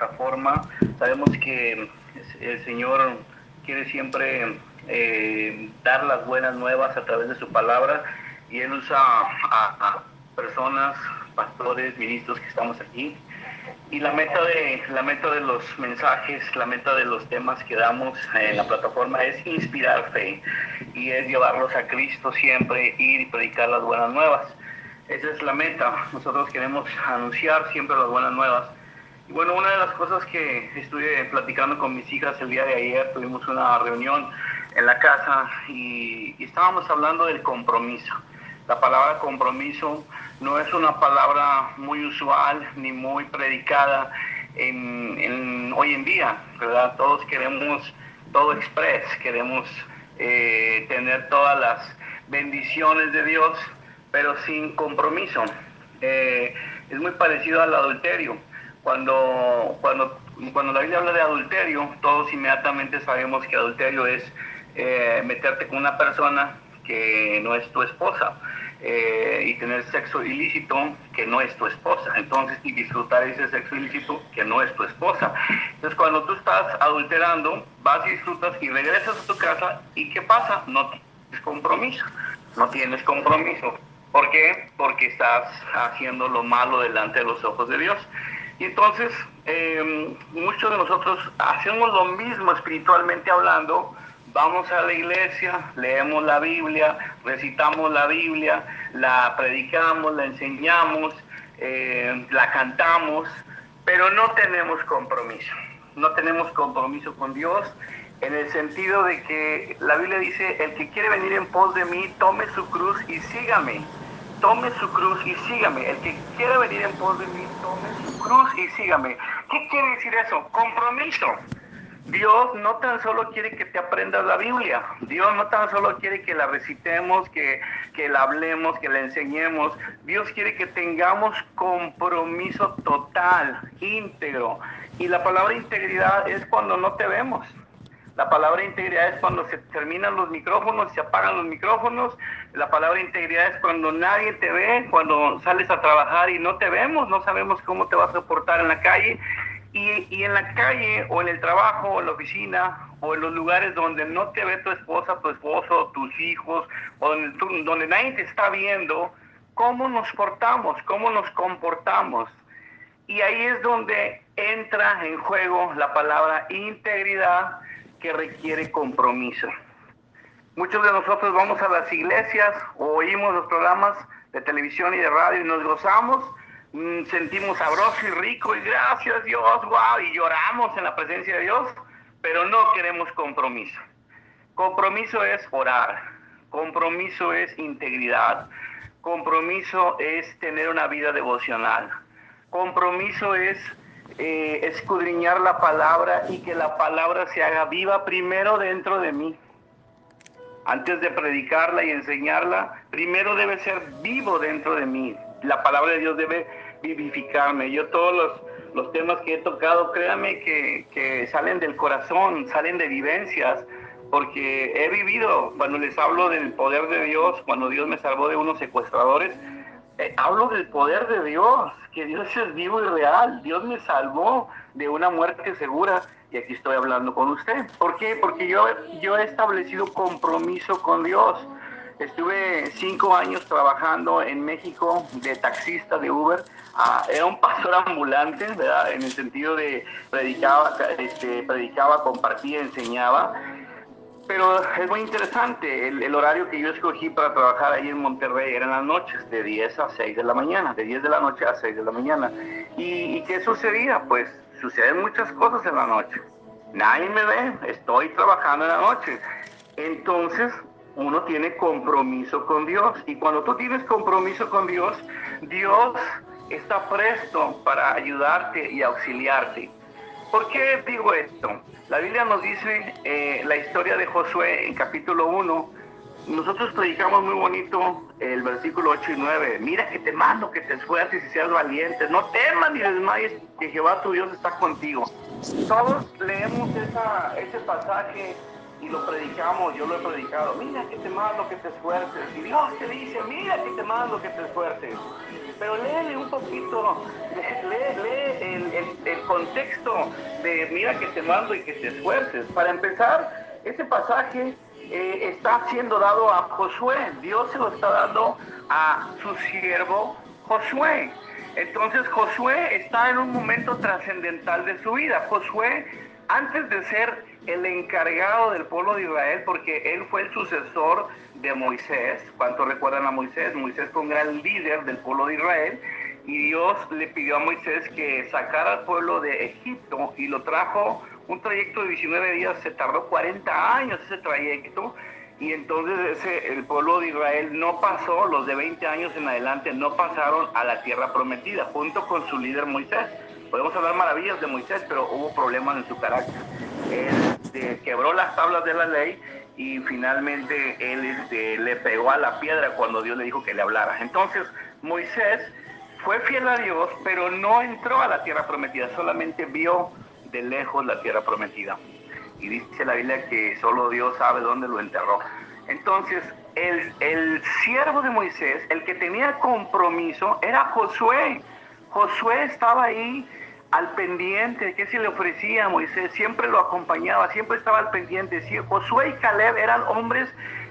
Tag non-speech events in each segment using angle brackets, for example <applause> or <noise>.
plataforma. Sabemos que el Señor quiere siempre eh, dar las buenas nuevas a través de su palabra y Él usa a, personas, pastores, ministros que estamos aquí. Y la meta, de, la meta de los mensajes, la meta de los temas que damos en la plataforma es inspirar fe y es llevarlos a Cristo siempre, ir y predicar las buenas nuevas. Esa es la meta. Nosotros queremos anunciar siempre las buenas nuevas. Bueno, una de las cosas que estuve platicando con mis hijas el día de ayer, tuvimos una reunión en la casa y, estábamos hablando del compromiso. La palabra compromiso no es una palabra muy usual ni muy predicada en, hoy en día, ¿verdad? Todos queremos todo express, queremos eh, tener todas las bendiciones de Dios, pero sin compromiso. Eh, es muy parecido al adulterio. Cuando, cuando, cuando la Biblia habla de adulterio, todos inmediatamente sabemos que adulterio es eh, meterte con una persona que no es tu esposa eh, y tener sexo ilícito que no es tu esposa. Entonces, y disfrutar ese sexo ilícito que no es tu esposa. Entonces, cuando tú estás adulterando, vas y disfrutas y regresas a tu casa y ¿qué pasa? No tienes compromiso. No tienes compromiso. ¿Por qué? Porque estás haciendo lo malo delante de los ojos de Dios. Y entonces, em, muchos de nosotros hacemos lo mismo espiritualmente hablando. Vamos a la iglesia, leemos la Biblia, recitamos la Biblia, la predicamos, la enseñamos, em, la cantamos, pero no tenemos compromiso. No tenemos compromiso con Dios en el sentido de que la Biblia dice, el que quiere venir en pos de mí, tome su cruz y sígame tome su cruz y sígame. El que quiera venir en pos de mí, tome su cruz y sígame. ¿Qué quiere decir eso? Compromiso. Dios no tan solo quiere que te aprendas la Biblia, Dios no tan solo quiere que la recitemos, que, que la hablemos, que la enseñemos, Dios quiere que tengamos compromiso total, íntegro. Y la palabra integridad es cuando no te vemos. La palabra integridad es cuando se terminan los micrófonos, se apagan los micrófonos. La palabra integridad es cuando nadie te ve, cuando sales a trabajar y no te vemos, no sabemos cómo te vas a soportar en la calle. Y, en la calle o en el trabajo o en la oficina o en los lugares donde no te ve tu esposa, tu esposo, tus hijos, o donde, donde nadie te está viendo, ¿cómo nos portamos? ¿Cómo nos comportamos? Y ahí es donde entra en juego la palabra integridad que requiere compromiso. Muchos de nosotros vamos a las iglesias oímos los programas de televisión y de radio y nos gozamos, mm, sentimos sabroso y rico y gracias Dios, wow, y lloramos en la presencia de Dios, pero no queremos compromiso. Compromiso es orar, compromiso es integridad, compromiso es tener una vida devocional, compromiso es eh, escudriñar la palabra y que la palabra se haga viva primero dentro de mí. Antes de predicarla y enseñarla, primero debe ser vivo dentro de mí. La palabra de Dios debe vivificarme. Yo todos los, los temas que he tocado, créanme que, que salen del corazón, salen de vivencias, porque he vivido, cuando les hablo del poder de Dios, cuando Dios me salvó de unos secuestradores, eh, hablo del poder de Dios, que Dios es vivo y real. Dios me salvó de una muerte segura y aquí estoy hablando con usted. ¿Por qué? Porque yo, yo he establecido compromiso con Dios. Estuve cinco años trabajando en México de taxista de Uber. Ah, era un pastor ambulante, ¿verdad? En el sentido de predicaba, este, predicaba, compartía, enseñaba pero es muy interesante. El, horario que yo escogí para trabajar ahí en Monterrey eran las noches, de 10 a 6 de la mañana, de 10 de la noche a 6 de la mañana. ¿Y, qué sucedía? Pues suceden muchas cosas en la noche. Nadie me ve, estoy trabajando en la noche. Entonces, uno tiene compromiso con Dios. Y cuando tú tienes compromiso con Dios, Dios está presto para ayudarte y auxiliarte. ¿Por qué digo esto? La Biblia nos dice eh, la historia de Josué en capítulo 1. Nosotros predicamos muy bonito el versículo 8 y 9. Mira que te mando que te esfuerces y seas valiente. No temas ni desmayes, que Jehová tu Dios está contigo. Todos leemos ese pasaje y lo predicamos, yo lo he predicado, mira que te mando que te esfuerces. Y Dios te dice, mira que te mando que te esfuerces. Pero léele un poquito, lee, el, el, contexto de mira que te mando y que te esfuerces. Para empezar, ese pasaje eh, está siendo dado a Josué. Dios se lo está dando a su siervo Josué. Entonces Josué está en un momento trascendental de su vida. Josué, antes de ser el encargado del pueblo de Israel, porque él fue el sucesor de Moisés, ¿cuánto recuerdan a Moisés? Moisés fue un gran líder del pueblo de Israel y Dios le pidió a Moisés que sacara al pueblo de Egipto y lo trajo un trayecto de 19 días, se tardó 40 años ese trayecto y entonces el pueblo de Israel no pasó, los de 20 años en adelante no pasaron a la tierra prometida, junto con su líder Moisés. Podemos hablar maravillas de Moisés, pero hubo problemas en su carácter. Él este, quebró las tablas de la ley y finalmente él este, le pegó a la piedra cuando Dios le dijo que le hablara. Entonces Moisés fue fiel a Dios, pero no entró a la tierra prometida, solamente vio de lejos la tierra prometida y dice la Biblia que solo Dios sabe dónde lo enterró. Entonces, el, el siervo de Moisés, el que tenía compromiso, era Josué. Josué estaba ahí al pendiente, ¿qué se le ofrecía a Moisés? Siempre lo acompañaba, siempre estaba al pendiente. Josué y Caleb eran hombres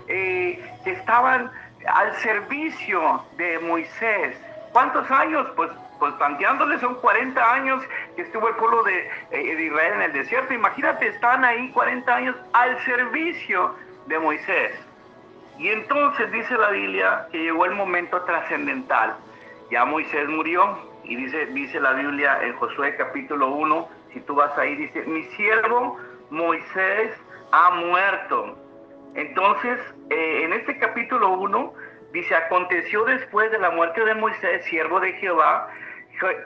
eh, que estaban al servicio de Moisés. ¿Cuántos años? Pues pues planteándole son 40 años que estuvo el pueblo eh, de, Israel en el desierto. Imagínate, están ahí 40 años al servicio de Moisés. Y entonces dice la Biblia que llegó el momento trascendental. Ya Moisés murió y dice, dice la Biblia en Josué capítulo 1, si tú vas ahí, dice, mi siervo Moisés ha muerto. Entonces, eh, en este capítulo 1, dice, aconteció después de la muerte de Moisés, siervo de Jehová,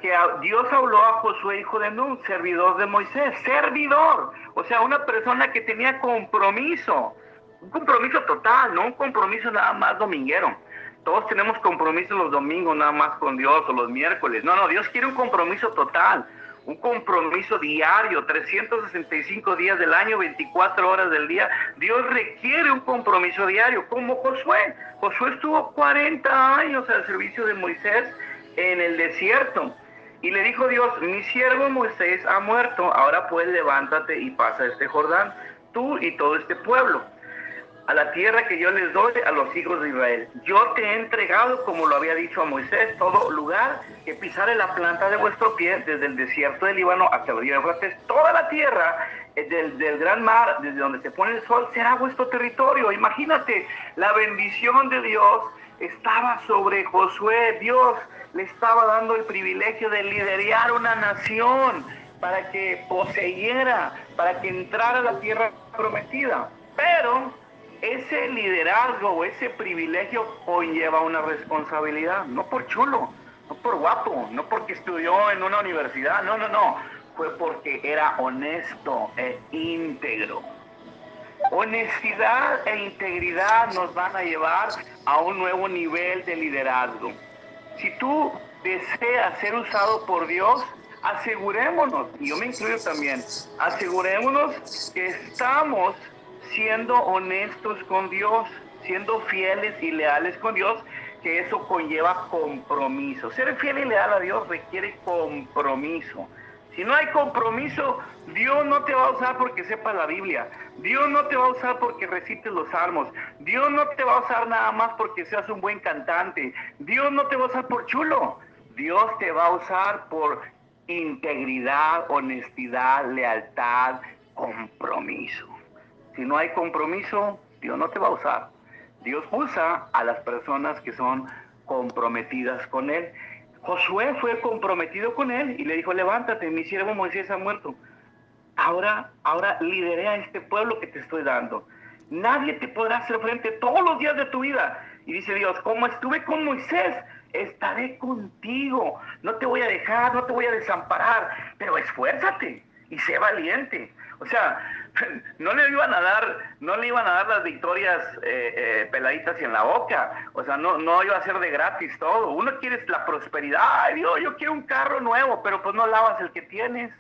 que Dios habló a Josué, hijo de Nun, servidor de Moisés, servidor, o sea, una persona que tenía compromiso, un compromiso total, no un compromiso nada más dominguero. Todos tenemos compromisos los domingos nada más con Dios o los miércoles. No, no, Dios quiere un compromiso total, un compromiso diario, 365 días del año, 24 horas del día. Dios requiere un compromiso diario, como Josué. Josué estuvo 40 años al servicio de Moisés en el desierto. Y le dijo Dios, mi siervo Moisés ha muerto, ahora pues levántate y pasa este Jordán, tú y todo este pueblo, a la tierra que yo les doy a los hijos de Israel. Yo te he entregado, como lo había dicho a Moisés, todo lugar que pisare la planta de vuestro pie, desde el desierto del Líbano hasta el río Eufrates, toda la tierra eh, del, del, gran mar, desde donde se pone el sol, será vuestro territorio. Imagínate, la bendición de Dios estaba sobre Josué. Dios le estaba dando el privilegio de liderar una nación para que poseyera, para que entrara a la tierra prometida. Pero ese liderazgo o ese privilegio conlleva una responsabilidad, no por chulo, no por guapo, no porque estudió en una universidad, no, no, no, fue porque era honesto e íntegro. Honestidad e integridad nos van a llevar a un nuevo nivel de liderazgo. Si tú deseas ser usado por Dios, asegurémonos, y yo me incluyo también, asegurémonos que estamos siendo honestos con Dios, siendo fieles y leales con Dios, que eso conlleva compromiso. Ser fiel y leal a Dios requiere compromiso. Si no hay compromiso, Dios no te va a usar porque sepa la Biblia. Dios no te va a usar porque recites los salmos. Dios no te va a usar nada más porque seas un buen cantante. Dios no te va a usar por chulo. Dios te va a usar por integridad, honestidad, lealtad, compromiso. Si no hay compromiso, Dios no te va a usar. Dios usa a las personas que son comprometidas con Él. Josué fue comprometido con Él y le dijo, levántate, mi siervo Moisés ha muerto. Ahora, ahora lideré a este pueblo que te estoy dando. Nadie te podrá hacer frente todos los días de tu vida. Y dice Dios, como estuve con Moisés, estaré contigo. No te voy a dejar, no te voy a desamparar, pero esfuérzate y sé valiente. O sea, <laughs> no le iban a dar, no le iban a dar las victorias eh, eh, peladitas y en la boca. O sea, no, no iba a ser de gratis todo. Uno quiere la prosperidad. Ay, Dios, yo quiero un carro nuevo, pero pues no lavas el que tienes.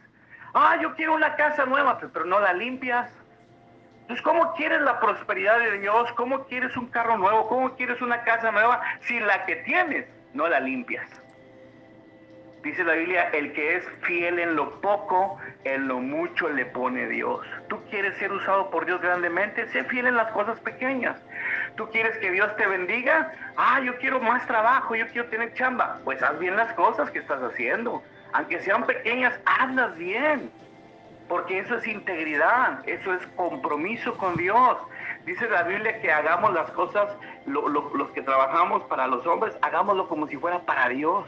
Ah, yo quiero una casa nueva, pero no la limpias. Entonces, ¿cómo quieres la prosperidad de Dios? ¿Cómo quieres un carro nuevo? ¿Cómo quieres una casa nueva si la que tienes no la limpias? Dice la Biblia, el que es fiel en lo poco, en lo mucho le pone Dios. Tú quieres ser usado por Dios grandemente, sé fiel en las cosas pequeñas. Tú quieres que Dios te bendiga, ah, yo quiero más trabajo, yo quiero tener chamba. Pues haz bien las cosas que estás haciendo. Aunque sean pequeñas, hazlas bien. Porque eso es integridad, eso es compromiso con Dios. Dice la Biblia que hagamos las cosas, los que trabajamos para los hombres, hagámoslo como si fuera para Dios.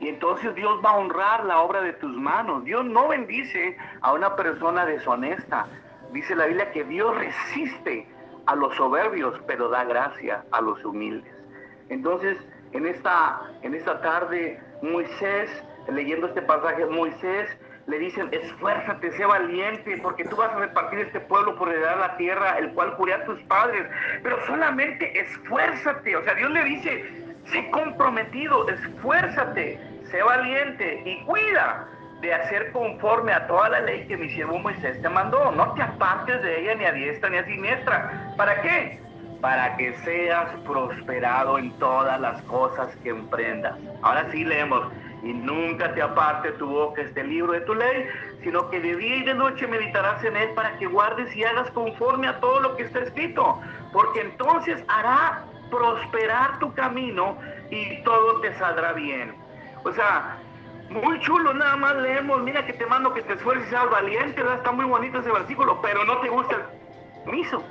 Y entonces Dios va a honrar la obra de tus manos. Dios no bendice a una persona deshonesta. Dice la Biblia que Dios resiste a los soberbios, pero da gracia a los humildes. Entonces, en esta, en esta tarde, Moisés, leyendo este pasaje, Moisés le dicen, esfuérzate, sé valiente, porque tú vas a repartir este pueblo por heredar la tierra, el cual juré a tus padres. Pero solamente esfuérzate. O sea, Dios le dice, sé comprometido, esfuérzate, sé valiente y cuida de hacer conforme a toda la ley que mi siervo Moisés te mandó. No te apartes de ella ni a diestra ni a siniestra. ¿Para qué? Para que seas prosperado en todas las cosas que emprendas. Ahora sí leemos. Y nunca te aparte tu boca este libro de tu ley, sino que de día y de noche meditarás en él para que guardes y hagas conforme a todo lo que está escrito. Porque entonces hará prosperar tu camino y todo te saldrá bien. O sea, muy chulo, nada más leemos, mira que te mando que te esfuerces y seas valiente, está muy bonito ese versículo, pero no te gusta el miso.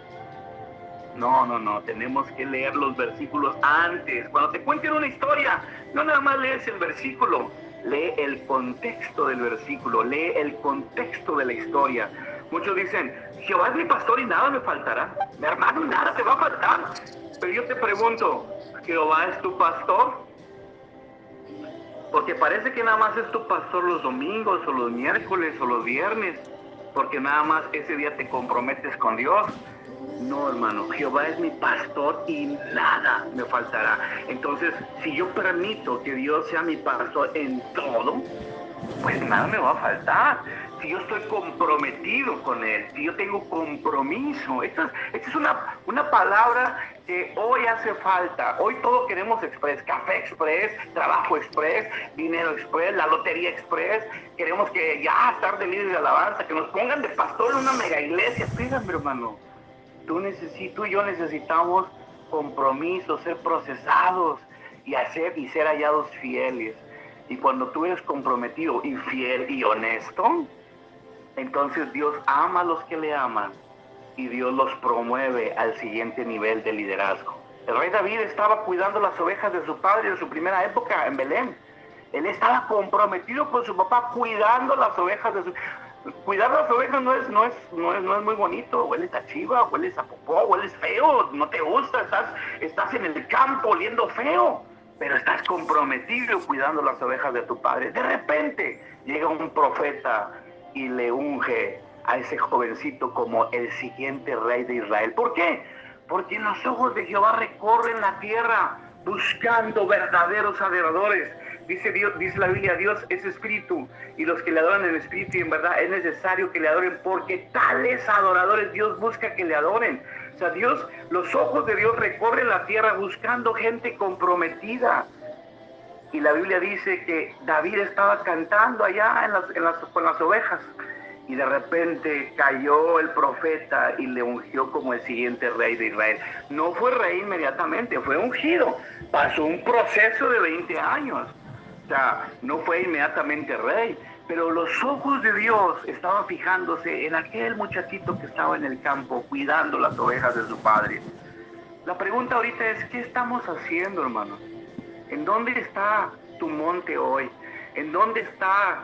No, no, no, tenemos que leer los versículos antes. Cuando te cuenten una historia, no nada más lees el versículo, lee el contexto del versículo, lee el contexto de la historia. Muchos dicen, Jehová es mi pastor y nada me faltará. Mi hermano, nada te va a faltar. Pero yo te pregunto, ¿Jehová es tu pastor? Porque parece que nada más es tu pastor los domingos o los miércoles o los viernes, porque nada más ese día te comprometes con Dios. No, hermano, Jehová es mi pastor y nada me faltará. Entonces, si yo permito que Dios sea mi pastor en todo, pues nada me va a faltar si yo estoy comprometido con Él, si yo tengo compromiso. Esta es, una, una palabra que hoy hace falta. Hoy todo queremos express, café express, trabajo express, dinero express, la lotería express. Queremos que ya estar de líder de alabanza, que nos pongan de pastor en una mega iglesia. Fíjate, hermano, tú, necesito, y yo necesitamos compromiso, ser procesados y hacer y ser hallados fieles. Y cuando tú eres comprometido y fiel y honesto, entonces Dios ama a los que le aman y Dios los promueve al siguiente nivel de liderazgo. El rey David estaba cuidando las ovejas de su padre en su primera época en Belén. Él estaba comprometido con su papá cuidando las ovejas de su cuidar las ovejas no es, no es, no es, no es muy bonito, hueles a chiva, hueles a popó, hueles feo, no te gusta, estás, estás en el campo oliendo feo, pero estás comprometido cuidando las ovejas de tu padre. De repente llega un profeta y le unge a ese jovencito como el siguiente rey de Israel. ¿Por qué? Porque los ojos de Jehová recorren la tierra buscando verdaderos adoradores. Dice, Dios, dice la Biblia, Dios es espíritu y los que le adoran en espíritu y en verdad es necesario que le adoren porque tales adoradores Dios busca que le adoren. O sea, Dios, los ojos de Dios recorren la tierra buscando gente comprometida y la Biblia dice que David estaba cantando allá en las, con las ovejas y de repente cayó el profeta y le ungió como el siguiente rey de Israel. No fue rey inmediatamente, fue ungido. Pasó un proceso de 20 años. No fue inmediatamente rey, pero los ojos de Dios estaban fijándose en aquel muchachito que estaba en el campo cuidando las ovejas de su padre. La pregunta ahorita es, ¿qué estamos haciendo, hermano? ¿En dónde está tu monte hoy? ¿En dónde está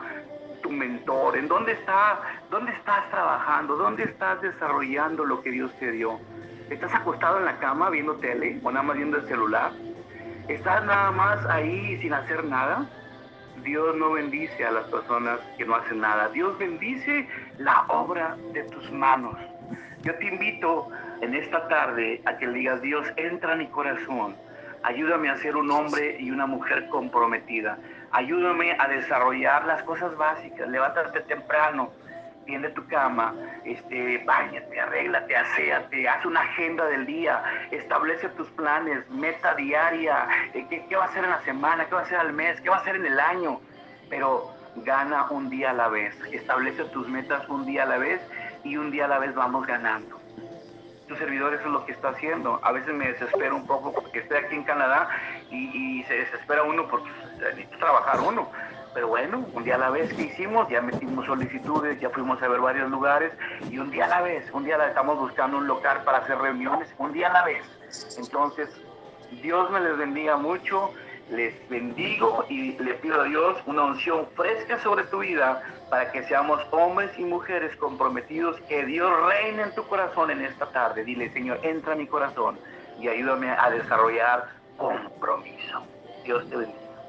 tu mentor? ¿En dónde está, dónde estás trabajando? ¿Dónde estás desarrollando lo que Dios te dio? ¿Estás acostado en la cama viendo tele o nada más viendo el celular? ¿Estás nada más ahí sin hacer nada? Dios no bendice a las personas que no hacen nada. Dios bendice la obra de tus manos. Yo te invito en esta tarde a que le digas, Dios, entra en mi corazón Ayúdame a ser un hombre y una mujer comprometida. Ayúdame a desarrollar las cosas básicas. Levántate temprano. Tiende tu cama, este, bañate, arréglate, aséate, haz una agenda del día, establece tus planes, meta diaria, eh, ¿qué, qué va a hacer en la semana, qué va a hacer al mes, qué va a hacer en el año, pero gana un día a la vez, establece tus metas un día a la vez y un día a la vez vamos ganando. Tu servidor eso es lo que está haciendo. A veces me desespero un poco porque estoy aquí en Canadá y, se desespera uno porque necesita trabajar uno pero bueno, un día a la vez que hicimos, ya metimos solicitudes, ya fuimos a ver varios lugares y un día a la vez, un día la estamos buscando un local para hacer reuniones, un día a la vez. Entonces, Dios me les bendiga mucho, les bendigo y le pido a Dios una unción fresca sobre tu vida para que seamos hombres y mujeres comprometidos, que Dios reine en tu corazón en esta tarde. Dile, Señor, entra a mi corazón y ayúdame a desarrollar compromiso. Dios te bendiga.